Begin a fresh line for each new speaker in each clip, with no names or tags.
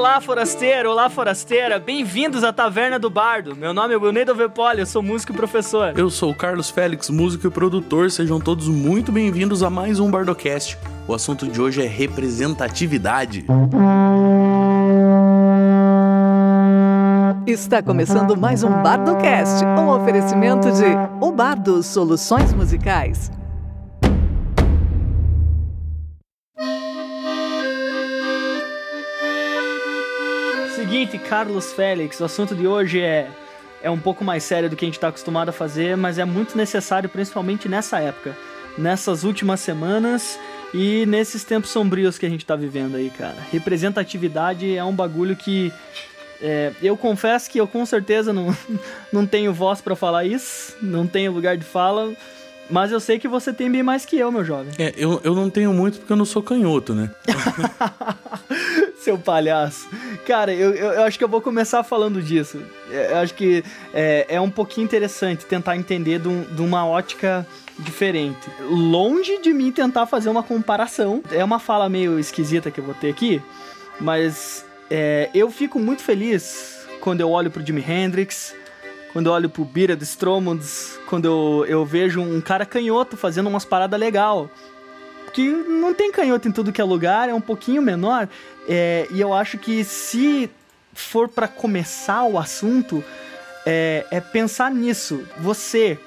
Olá, forasteiro, olá, forasteira. Bem-vindos à Taverna do Bardo. Meu nome é Brunedo Vepoli, eu sou músico e professor.
Eu sou o Carlos Félix, músico e produtor. Sejam todos muito bem-vindos a mais um Bardocast. O assunto de hoje é representatividade.
Está começando mais um Bardocast, um oferecimento de O Bardo Soluções Musicais.
Seguinte, Carlos Félix, o assunto de hoje é é um pouco mais sério do que a gente está acostumado a fazer, mas é muito necessário, principalmente nessa época, nessas últimas semanas e nesses tempos sombrios que a gente está vivendo aí, cara. Representatividade é um bagulho que é, eu confesso que eu com certeza não, não tenho voz para falar isso, não tenho lugar de fala, mas eu sei que você tem bem mais que eu, meu jovem.
É, eu, eu não tenho muito porque eu não sou canhoto, né?
Seu palhaço. Cara, eu, eu, eu, acho que eu vou começar falando disso. Eu acho que é, é um pouquinho interessante tentar entender de, um, de uma ótica diferente. Longe de mim tentar fazer uma comparação. É uma fala meio esquisita que eu vou ter aqui, mas é, eu fico muito feliz quando eu olho pro Jimi Hendrix, quando eu olho pro Bira de Stromunds, quando eu, eu vejo um cara canhoto fazendo umas paradas legal que não tem canhoto em tudo que é lugar, é um pouquinho menor. É, e eu acho que se for para começar o assunto, é, é, pensar nisso. Você,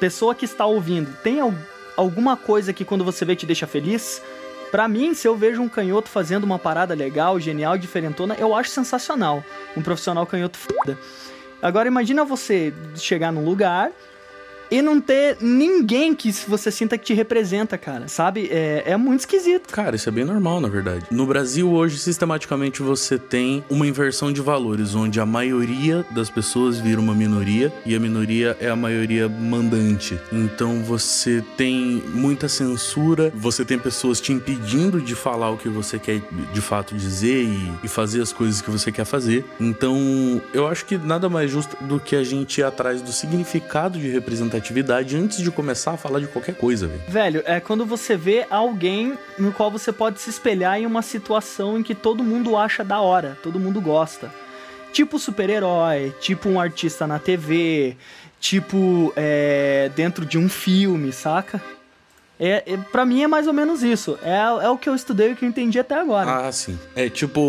pessoa que está ouvindo, tem al alguma coisa que quando você vê te deixa feliz? Para mim, se eu vejo um canhoto fazendo uma parada legal, genial, diferentona, eu acho sensacional. Um profissional canhoto foda. Agora imagina você chegar num lugar e não ter ninguém que você sinta que te representa, cara. Sabe? É, é muito esquisito.
Cara, isso é bem normal, na verdade. No Brasil, hoje, sistematicamente, você tem uma inversão de valores, onde a maioria das pessoas vira uma minoria e a minoria é a maioria mandante. Então você tem muita censura, você tem pessoas te impedindo de falar o que você quer de fato dizer e, e fazer as coisas que você quer fazer. Então, eu acho que nada mais justo do que a gente ir atrás do significado de representatividade atividade antes de começar a falar de qualquer coisa, velho.
Velho, é quando você vê alguém no qual você pode se espelhar em uma situação em que todo mundo acha da hora, todo mundo gosta. Tipo super-herói, tipo um artista na TV, tipo é, dentro de um filme, saca? É, é, pra mim é mais ou menos isso. É, é o que eu estudei e o que eu entendi até agora.
Ah, sim. É tipo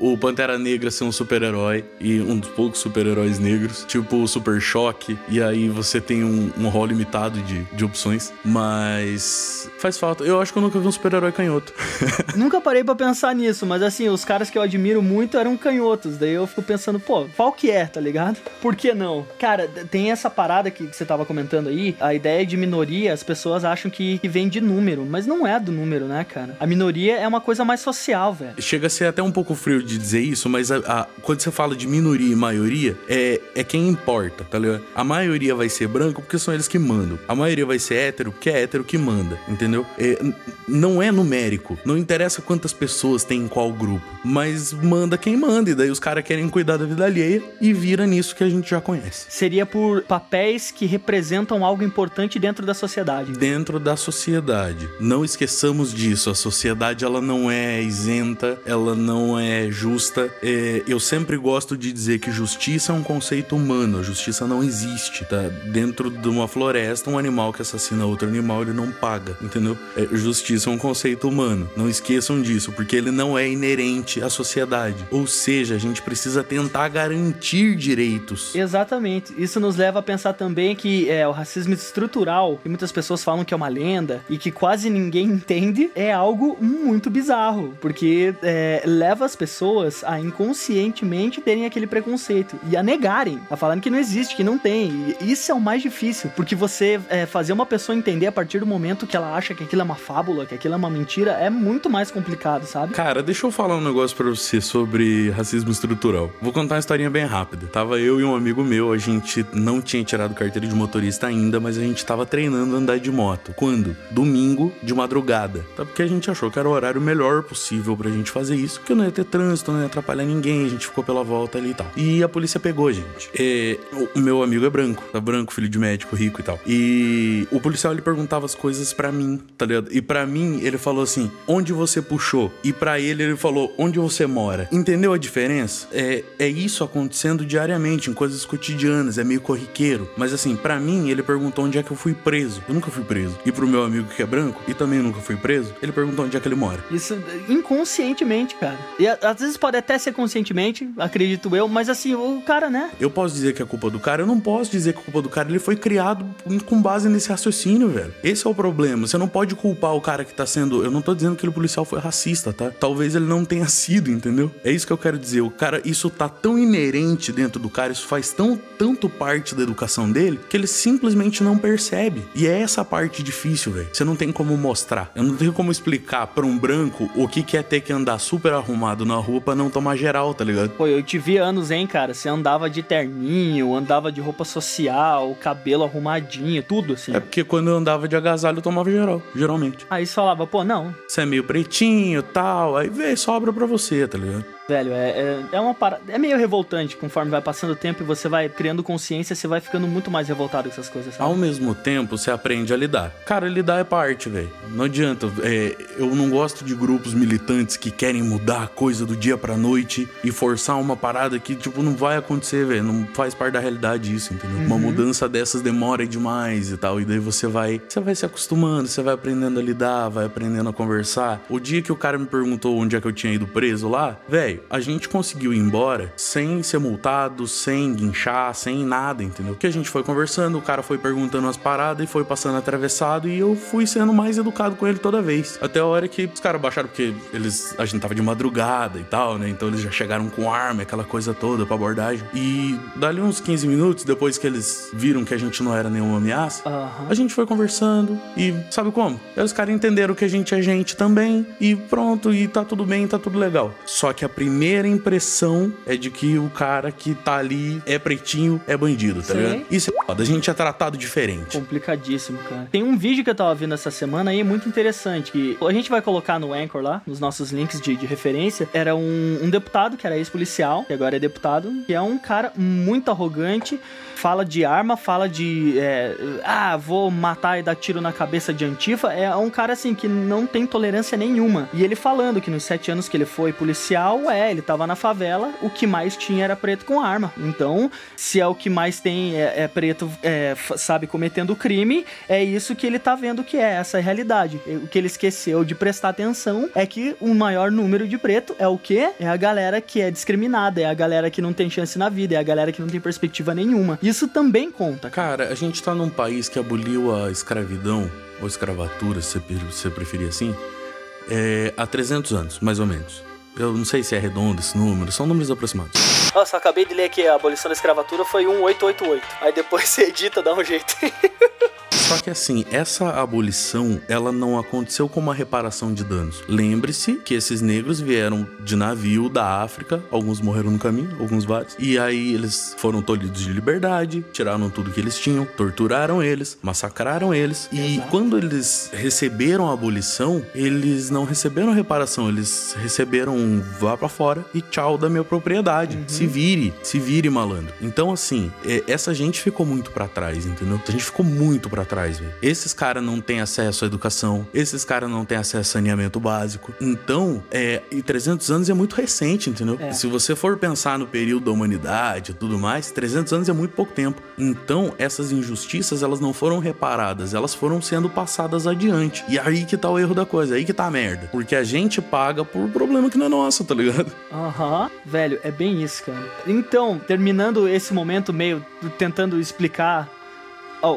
o Pantera Negra ser um super-herói e um dos poucos super-heróis negros. Tipo o Super Choque. E aí você tem um, um rol limitado de, de opções. Mas faz falta. Eu acho que eu nunca vi um super-herói canhoto.
nunca parei para pensar nisso, mas assim, os caras que eu admiro muito eram canhotos. Daí eu fico pensando, pô, qual que é, tá ligado? Por que não? Cara, tem essa parada que, que você tava comentando aí. A ideia de minoria, as pessoas acham que vem de número, mas não é do número, né, cara? A minoria é uma coisa mais social, velho.
Chega a ser até um pouco frio de dizer isso, mas a, a, quando você fala de minoria e maioria, é, é quem importa, tá ligado? A maioria vai ser branco porque são eles que mandam. A maioria vai ser hétero porque é hétero que manda, entendeu? É, não é numérico. Não interessa quantas pessoas tem em qual grupo, mas manda quem manda. E daí os caras querem cuidar da vida alheia e vira nisso que a gente já conhece.
Seria por papéis que representam algo importante dentro da sociedade.
Dentro da sociedade sociedade. Não esqueçamos disso. A sociedade ela não é isenta, ela não é justa. É, eu sempre gosto de dizer que justiça é um conceito humano. A justiça não existe, tá? Dentro de uma floresta, um animal que assassina outro animal ele não paga, entendeu? É, justiça é um conceito humano. Não esqueçam disso, porque ele não é inerente à sociedade. Ou seja, a gente precisa tentar garantir direitos.
Exatamente. Isso nos leva a pensar também que é, o racismo estrutural, e muitas pessoas falam que é uma lenda e que quase ninguém entende é algo muito bizarro, porque é, leva as pessoas a inconscientemente terem aquele preconceito e a negarem, a falarem que não existe, que não tem. E isso é o mais difícil, porque você é, fazer uma pessoa entender a partir do momento que ela acha que aquilo é uma fábula, que aquilo é uma mentira, é muito mais complicado, sabe?
Cara, deixa eu falar um negócio pra você sobre racismo estrutural. Vou contar uma historinha bem rápida. Tava eu e um amigo meu, a gente não tinha tirado carteira de motorista ainda, mas a gente tava treinando andar de moto. Quando domingo de madrugada. Tá? Porque a gente achou que era o horário melhor possível pra gente fazer isso, porque não ia ter trânsito, não ia atrapalhar ninguém, a gente ficou pela volta ali e tal. E a polícia pegou a gente. É, o meu amigo é branco, tá branco, filho de médico, rico e tal. E o policial ele perguntava as coisas para mim, tá ligado? E para mim ele falou assim: onde você puxou? E para ele ele falou: onde você mora? Entendeu a diferença? É, é isso acontecendo diariamente, em coisas cotidianas, é meio corriqueiro. Mas assim, para mim, ele perguntou onde é que eu fui preso. Eu nunca fui preso. E pro meu amigo que é branco, e também nunca fui preso, ele perguntou onde é que ele mora.
Isso inconscientemente, cara. E às vezes pode até ser conscientemente, acredito eu, mas assim, o cara, né?
Eu posso dizer que é culpa do cara, eu não posso dizer que é culpa do cara. Ele foi criado com base nesse raciocínio, velho. Esse é o problema. Você não pode culpar o cara que tá sendo. Eu não tô dizendo que aquele policial foi racista, tá? Talvez ele não tenha sido, entendeu? É isso que eu quero dizer. O cara, isso tá tão inerente dentro do cara, isso faz tão tanto parte da educação dele, que ele simplesmente não percebe. E é essa parte difícil, velho. Você não tem como mostrar. Eu não tenho como explicar para um branco o que, que é ter que andar super arrumado na rua pra não tomar geral, tá ligado?
Pô, eu te vi anos, hein, cara? Você andava de terninho, andava de roupa social, cabelo arrumadinho, tudo assim.
É porque quando eu andava de agasalho eu tomava geral, geralmente.
Aí você falava, pô, não.
Você é meio pretinho tal, aí vê, sobra pra você, tá ligado?
Velho, é, é, é uma parada. É meio revoltante conforme vai passando o tempo e você vai criando consciência, você vai ficando muito mais revoltado com essas coisas. Sabe?
Ao mesmo tempo, você aprende a lidar. Cara, lidar é parte, velho. Não adianta. É, eu não gosto de grupos militantes que querem mudar a coisa do dia pra noite e forçar uma parada que, tipo, não vai acontecer, velho. Não faz parte da realidade isso, entendeu? Uhum. Uma mudança dessas demora demais e tal. E daí você vai. Você vai se acostumando, você vai aprendendo a lidar, vai aprendendo a conversar. O dia que o cara me perguntou onde é que eu tinha ido preso lá, velho a gente conseguiu ir embora sem ser multado, sem guinchar, sem nada, entendeu? Que a gente foi conversando, o cara foi perguntando as paradas e foi passando atravessado e eu fui sendo mais educado com ele toda vez. Até a hora que os caras baixaram, porque eles a gente tava de madrugada e tal, né? Então eles já chegaram com arma, aquela coisa toda pra abordagem. E dali uns 15 minutos, depois que eles viram que a gente não era nenhuma ameaça, uhum. a gente foi conversando e sabe como? Aí os caras entenderam que a gente é gente também e pronto, e tá tudo bem, tá tudo legal. Só que a primeira impressão é de que o cara que tá ali é pretinho, é bandido, tá Sim. ligado? Isso é foda, a gente é tratado diferente.
Complicadíssimo, cara. Tem um vídeo que eu tava vendo essa semana aí, muito interessante, que a gente vai colocar no Anchor lá, nos nossos links de, de referência. Era um, um deputado, que era ex-policial, que agora é deputado, que é um cara muito arrogante, fala de arma, fala de. É, ah, vou matar e dar tiro na cabeça de Antifa. É um cara assim que não tem tolerância nenhuma. E ele falando que nos sete anos que ele foi policial, é, ele tava na favela, o que mais tinha era preto com arma. Então, se é o que mais tem é, é preto, é, sabe, cometendo crime, é isso que ele tá vendo que é essa realidade. O que ele esqueceu de prestar atenção é que o maior número de preto é o que? É a galera que é discriminada, é a galera que não tem chance na vida, é a galera que não tem perspectiva nenhuma. E isso também conta.
Cara, a gente tá num país que aboliu a escravidão, ou escravatura, se você preferir assim, é, há 300 anos, mais ou menos. Eu não sei se é redondo esse número, são números aproximados.
Nossa, acabei de ler que a abolição da escravatura foi 1888. Aí depois você edita, dá um jeito.
Só que assim, essa abolição, ela não aconteceu com uma reparação de danos. Lembre-se que esses negros vieram de navio da África, alguns morreram no caminho, alguns vários, e aí eles foram tolhidos de liberdade, tiraram tudo que eles tinham, torturaram eles, massacraram eles, e Exato. quando eles receberam a abolição, eles não receberam reparação, eles receberam um vá para fora e tchau da minha propriedade. Uhum. Se vire, se vire malandro. Então assim, é, essa gente ficou muito para trás, entendeu? A gente ficou muito para trás trás, velho. Esses caras não têm acesso à educação, esses caras não têm acesso a saneamento básico. Então, é, e 300 anos é muito recente, entendeu? É. Se você for pensar no período da humanidade e tudo mais, 300 anos é muito pouco tempo. Então, essas injustiças, elas não foram reparadas, elas foram sendo passadas adiante. E aí que tá o erro da coisa, aí que tá a merda. Porque a gente paga por problema que não é nosso, tá ligado?
Aham, uhum. velho, é bem isso, cara. Então, terminando esse momento meio tentando explicar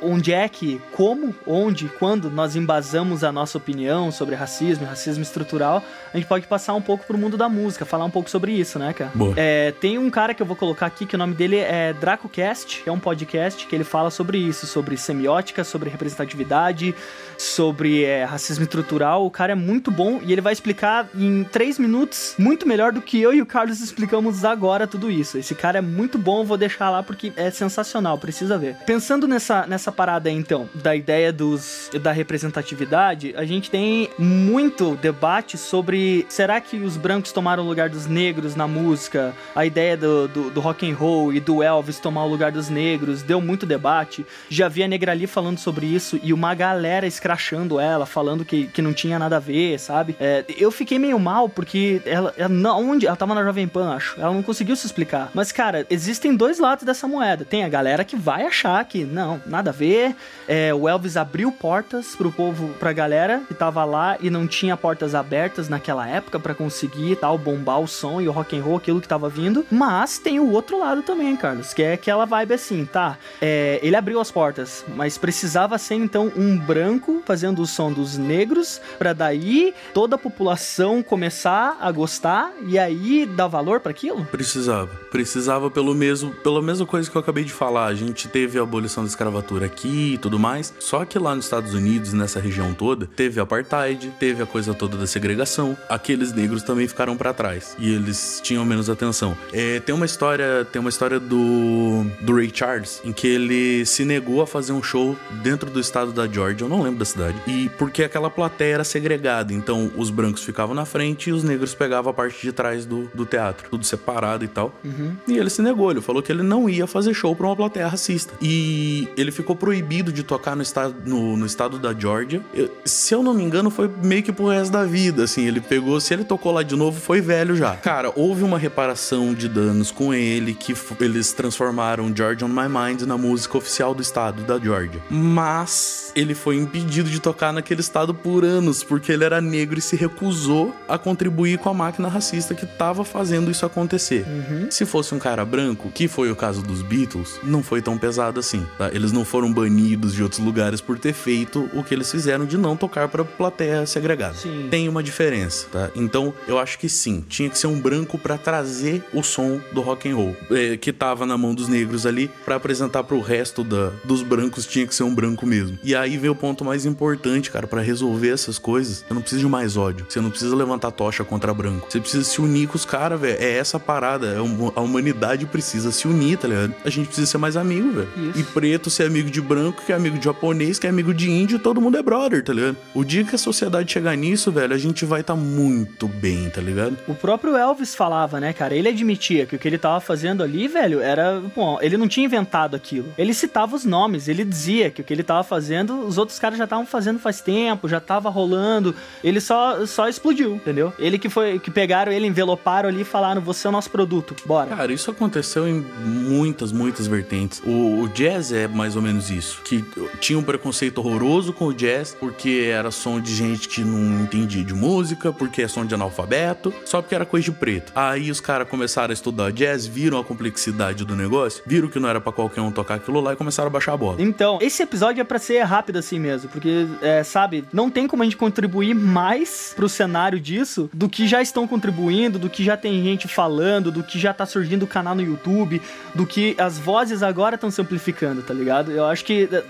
onde é que, como, onde, quando nós embasamos a nossa opinião sobre racismo e racismo estrutural, a gente pode passar um pouco pro mundo da música, falar um pouco sobre isso, né, cara?
Boa.
É, tem um cara que eu vou colocar aqui que o nome dele é DracoCast, que é um podcast que ele fala sobre isso, sobre semiótica, sobre representatividade, sobre é, racismo estrutural. O cara é muito bom e ele vai explicar em três minutos muito melhor do que eu e o Carlos explicamos agora tudo isso. Esse cara é muito bom, vou deixar lá porque é sensacional, precisa ver. Pensando nessa, nessa, parada aí, então, da ideia dos, da representatividade, a gente tem muito debate sobre será que os brancos tomaram o lugar dos negros na música? A ideia do, do, do rock and roll e do Elvis tomar o lugar dos negros deu muito debate. Já vi a Negrali falando sobre isso e uma galera escrachando ela, falando que, que não tinha nada a ver, sabe? É, eu fiquei meio mal porque ela, ela não, onde ela tava na Jovem Pan, acho. Ela não conseguiu se explicar. Mas cara, existem dois lados dessa moeda. Tem a galera que vai achar que não, nada a ver. É, o Elvis abriu portas pro povo, pra galera que tava lá e não tinha portas abertas naquela época para conseguir tal bombar o som e o rock and roll, aquilo que tava vindo. Mas tem o outro lado também, Carlos, que é aquela vibe assim, tá? É, ele abriu as portas, mas precisava ser então um branco fazendo o som dos negros para daí toda a população começar a gostar e aí dar valor para aquilo?
Precisava. Precisava pelo mesmo, pela mesma coisa que eu acabei de falar. A gente teve a abolição da escravatura aqui e tudo mais. Só que lá nos Estados Unidos, nessa região toda, teve apartheid, teve a coisa toda da segregação. Aqueles negros também ficaram para trás e eles tinham menos atenção. É, tem uma história, tem uma história do do Ray Charles em que ele se negou a fazer um show dentro do estado da Georgia, eu não lembro da cidade, e porque aquela plateia era segregada, então os brancos ficavam na frente e os negros pegavam a parte de trás do, do teatro, tudo separado e tal. Uhum. E ele se negou, ele falou que ele não ia fazer show pra uma plateia racista. E ele ficou proibido de tocar no estado, no, no estado da Georgia. Eu, se eu não me engano, foi meio que pro resto da vida, assim. Ele pegou, se ele tocou lá de novo, foi velho já. Cara, houve uma reparação de danos com ele, que eles transformaram Georgia on My Mind na música oficial do estado da Georgia. Mas ele foi impedido de tocar naquele estado por anos, porque ele era negro e se recusou a contribuir com a máquina racista que tava fazendo isso acontecer. Uhum. Se fosse um cara branco, que foi o caso dos Beatles, não foi tão pesado assim, tá? Eles não foram banidos de outros lugares por ter feito o que eles fizeram de não tocar para plateia segregada. Sim. Tem uma diferença, tá? Então, eu acho que sim, tinha que ser um branco para trazer o som do rock and roll, é, que tava na mão dos negros ali, para apresentar pro resto da, dos brancos tinha que ser um branco mesmo. E aí vem o ponto mais importante, cara, para resolver essas coisas. Você não precisa de mais ódio, você não precisa levantar tocha contra branco. Você precisa se unir com os caras, velho. É essa parada, é a humanidade precisa se unir, tá ligado? A gente precisa ser mais amigo, velho. E preto ser amigo de branco, que é amigo de japonês, que é amigo de índio, todo mundo é brother, tá ligado? O dia que a sociedade chegar nisso, velho, a gente vai estar tá muito bem, tá ligado?
O próprio Elvis falava, né, cara? Ele admitia que o que ele tava fazendo ali, velho, era. Bom, ele não tinha inventado aquilo. Ele citava os nomes, ele dizia que o que ele tava fazendo, os outros caras já estavam fazendo faz tempo, já tava rolando. Ele só, só explodiu, entendeu? Ele que foi. que pegaram ele, enveloparam ali e falaram: você é o nosso produto, bora.
Cara, isso aconteceu em muitas, muitas vertentes. O, o jazz é mais ou menos isso. Que tinha um preconceito horroroso com o jazz, porque era som de gente que não entendia de música, porque é som de analfabeto, só porque era coisa de preto. Aí os caras começaram a estudar jazz, viram a complexidade do negócio, viram que não era para qualquer um tocar aquilo lá e começaram a baixar a bola.
Então, esse episódio é para ser rápido assim mesmo, porque, é, sabe, não tem como a gente contribuir mais pro cenário disso do que já estão contribuindo, do que já tem gente falando, do que já tá surgindo o canal no YouTube, do que as vozes agora estão se amplificando, tá ligado? Eu acho que é, é,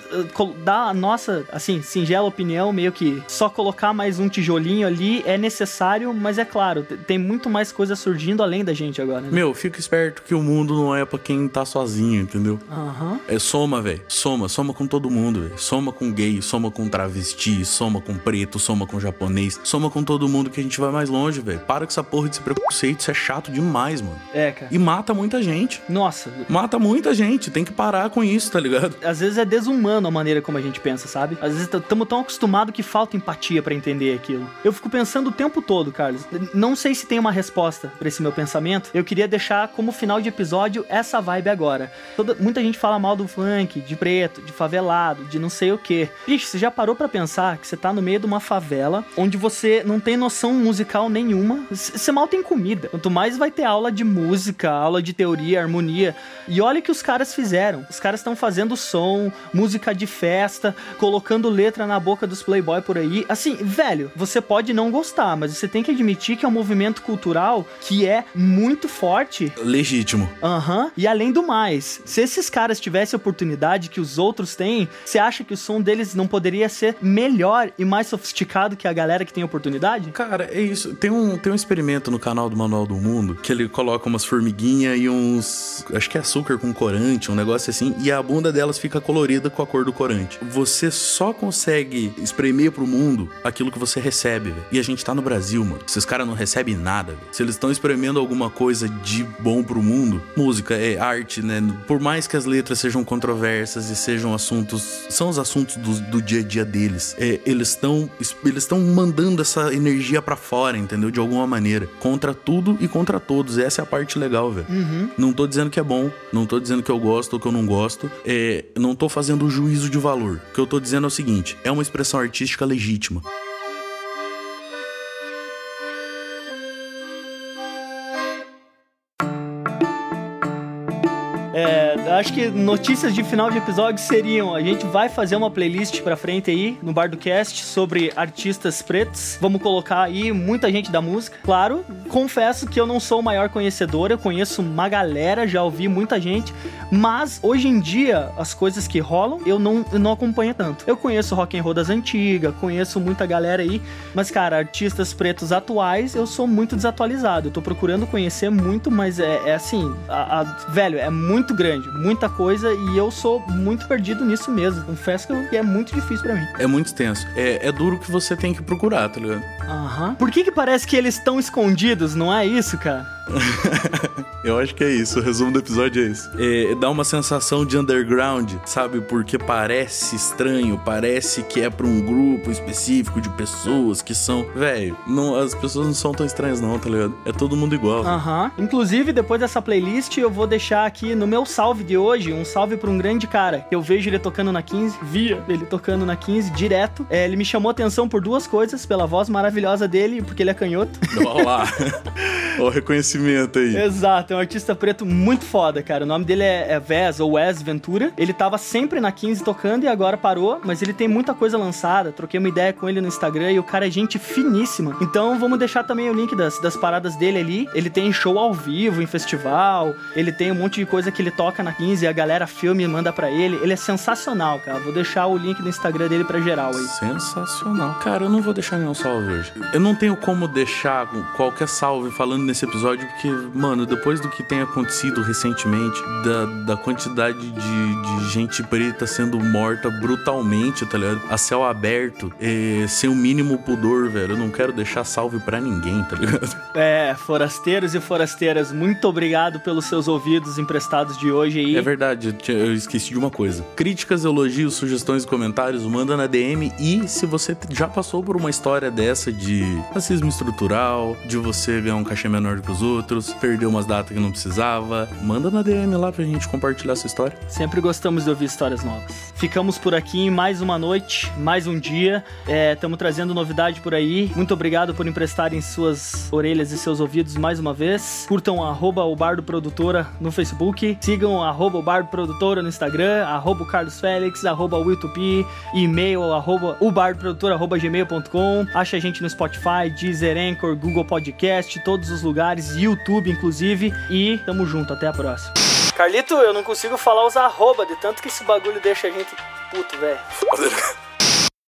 dá a nossa, assim, singela opinião, meio que só colocar mais um tijolinho ali é necessário, mas é claro, tem muito mais coisa surgindo além da gente agora. Né?
Meu, fica esperto que o mundo não é pra quem tá sozinho, entendeu?
Uhum.
É soma, velho. Soma, soma com todo mundo, velho. Soma com gay, soma com travesti, soma com preto, soma com japonês, soma com todo mundo que a gente vai mais longe, velho. Para com essa porra desse preconceito, isso é chato demais, mano.
É, cara.
E mata muita gente.
Nossa.
Mata muita gente, tem que parar com isso, tá ligado?
Às vezes é desumano a maneira como a gente pensa, sabe? Às vezes estamos tão acostumados que falta empatia para entender aquilo. Eu fico pensando o tempo todo, Carlos. Não sei se tem uma resposta para esse meu pensamento. Eu queria deixar como final de episódio essa vibe agora. Toda, muita gente fala mal do funk, de preto, de favelado, de não sei o que. Bicho, você já parou para pensar que você tá no meio de uma favela onde você não tem noção musical nenhuma? Você mal tem comida. Quanto mais vai ter aula de música, aula de teoria, harmonia. E olha o que os caras fizeram. Os caras estão fazendo som, música de festa, colocando letra na boca dos playboy por aí. Assim, velho, você pode não gostar, mas você tem que admitir que é um movimento cultural que é muito forte.
Legítimo.
Aham. Uhum. E além do mais, se esses caras tivessem a oportunidade que os outros têm, você acha que o som deles não poderia ser melhor e mais sofisticado que a galera que tem oportunidade?
Cara, é isso. Tem um, tem um experimento no canal do Manual do Mundo que ele coloca umas formiguinhas e uns. Acho que é açúcar com corante, um negócio assim, e a bunda delas fica colorida com a cor do corante. Você só consegue espremer pro mundo aquilo que você recebe, véio. E a gente tá no Brasil, mano. Esses caras não recebem nada, véio. Se eles estão espremendo alguma coisa de bom pro mundo, música é arte, né? Por mais que as letras sejam controversas e sejam assuntos, são os assuntos do, do dia a dia deles. É, eles estão eles estão mandando essa energia para fora, entendeu? De alguma maneira, contra tudo e contra todos. Essa é a parte legal, velho.
Uhum.
Não tô dizendo que é bom, não tô dizendo que eu gosto ou que eu não gosto. É, não tô fazendo juízo de valor. O que eu tô dizendo é o seguinte: é uma expressão artística legítima.
É, acho que notícias de final de episódio seriam: a gente vai fazer uma playlist pra frente aí no Bar do Cast sobre artistas pretos. Vamos colocar aí muita gente da música. Claro, confesso que eu não sou o maior conhecedor, eu conheço uma galera, já ouvi muita gente, mas hoje em dia as coisas que rolam eu não, eu não acompanho tanto. Eu conheço rock and roll das antigas, conheço muita galera aí, mas cara, artistas pretos atuais eu sou muito desatualizado. Eu tô procurando conhecer muito, mas é, é assim, a, a, velho, é muito grande, muita coisa e eu sou muito perdido nisso mesmo. Confesso que é muito difícil para mim.
É muito tenso. É, é duro que você tem que procurar, tá ligado?
Aham. Por que que parece que eles estão escondidos, não é isso, cara?
Eu acho que é isso, o resumo do episódio é isso. É, dá uma sensação de underground, sabe? Porque parece estranho, parece que é pra um grupo específico de pessoas que são. Velho, as pessoas não são tão estranhas, não, tá ligado? É todo mundo igual.
Aham. Uhum. Inclusive, depois dessa playlist, eu vou deixar aqui no meu salve de hoje um salve pra um grande cara. Eu vejo ele tocando na 15, via ele tocando na 15 direto. É, ele me chamou atenção por duas coisas: pela voz maravilhosa dele, porque ele é canhoto.
Olha lá. o reconhecimento aí.
Exato, é um artista preto muito foda, cara. O nome dele é, é Vez ou Wes Ventura. Ele tava sempre na 15 tocando e agora parou, mas ele tem muita coisa lançada. Troquei uma ideia com ele no Instagram e o cara é gente finíssima. Então vamos deixar também o link das, das paradas dele ali. Ele tem show ao vivo em festival, ele tem um monte de coisa que ele toca na 15 e a galera filme e manda para ele. Ele é sensacional, cara. Vou deixar o link do Instagram dele pra geral aí.
Sensacional. Cara, eu não vou deixar nenhum salve hoje. Eu não tenho como deixar qualquer salve falando nesse episódio, porque, mano, depois do que tem acontecido recentemente, da, da quantidade de, de gente preta sendo morta brutalmente, tá ligado? A céu aberto, é, sem o mínimo pudor, velho. Eu não quero deixar salve para ninguém, tá ligado?
É, forasteiros e forasteiras, muito obrigado pelos seus ouvidos emprestados de hoje aí.
É verdade, eu esqueci de uma coisa. Críticas, elogios, sugestões e comentários, manda na DM e se você já passou por uma história dessa de racismo estrutural, de você ganhar um cachê menor que os outros, perder umas datas que não precisava, manda na DM lá pra gente compartilhar essa história.
Sempre gostamos de ouvir histórias novas. Ficamos por aqui em mais uma noite, mais um dia. Estamos é, trazendo novidade por aí. Muito obrigado por emprestarem suas orelhas e seus ouvidos mais uma vez. Curtam arroba o Bardo Produtora no Facebook. Sigam arroba o Bardo Produtora no Instagram, arroba o Carlos Félix, arroba o e-mail arroba o Produtora, arroba gmail.com. Acha a gente no Spotify, Deezer, Anchor, Google Podcast, todos os lugares, YouTube inclusive. E tamo junto, até a próxima. Carlito, eu não consigo falar os arroba de tanto que esse bagulho deixa a gente puto, velho.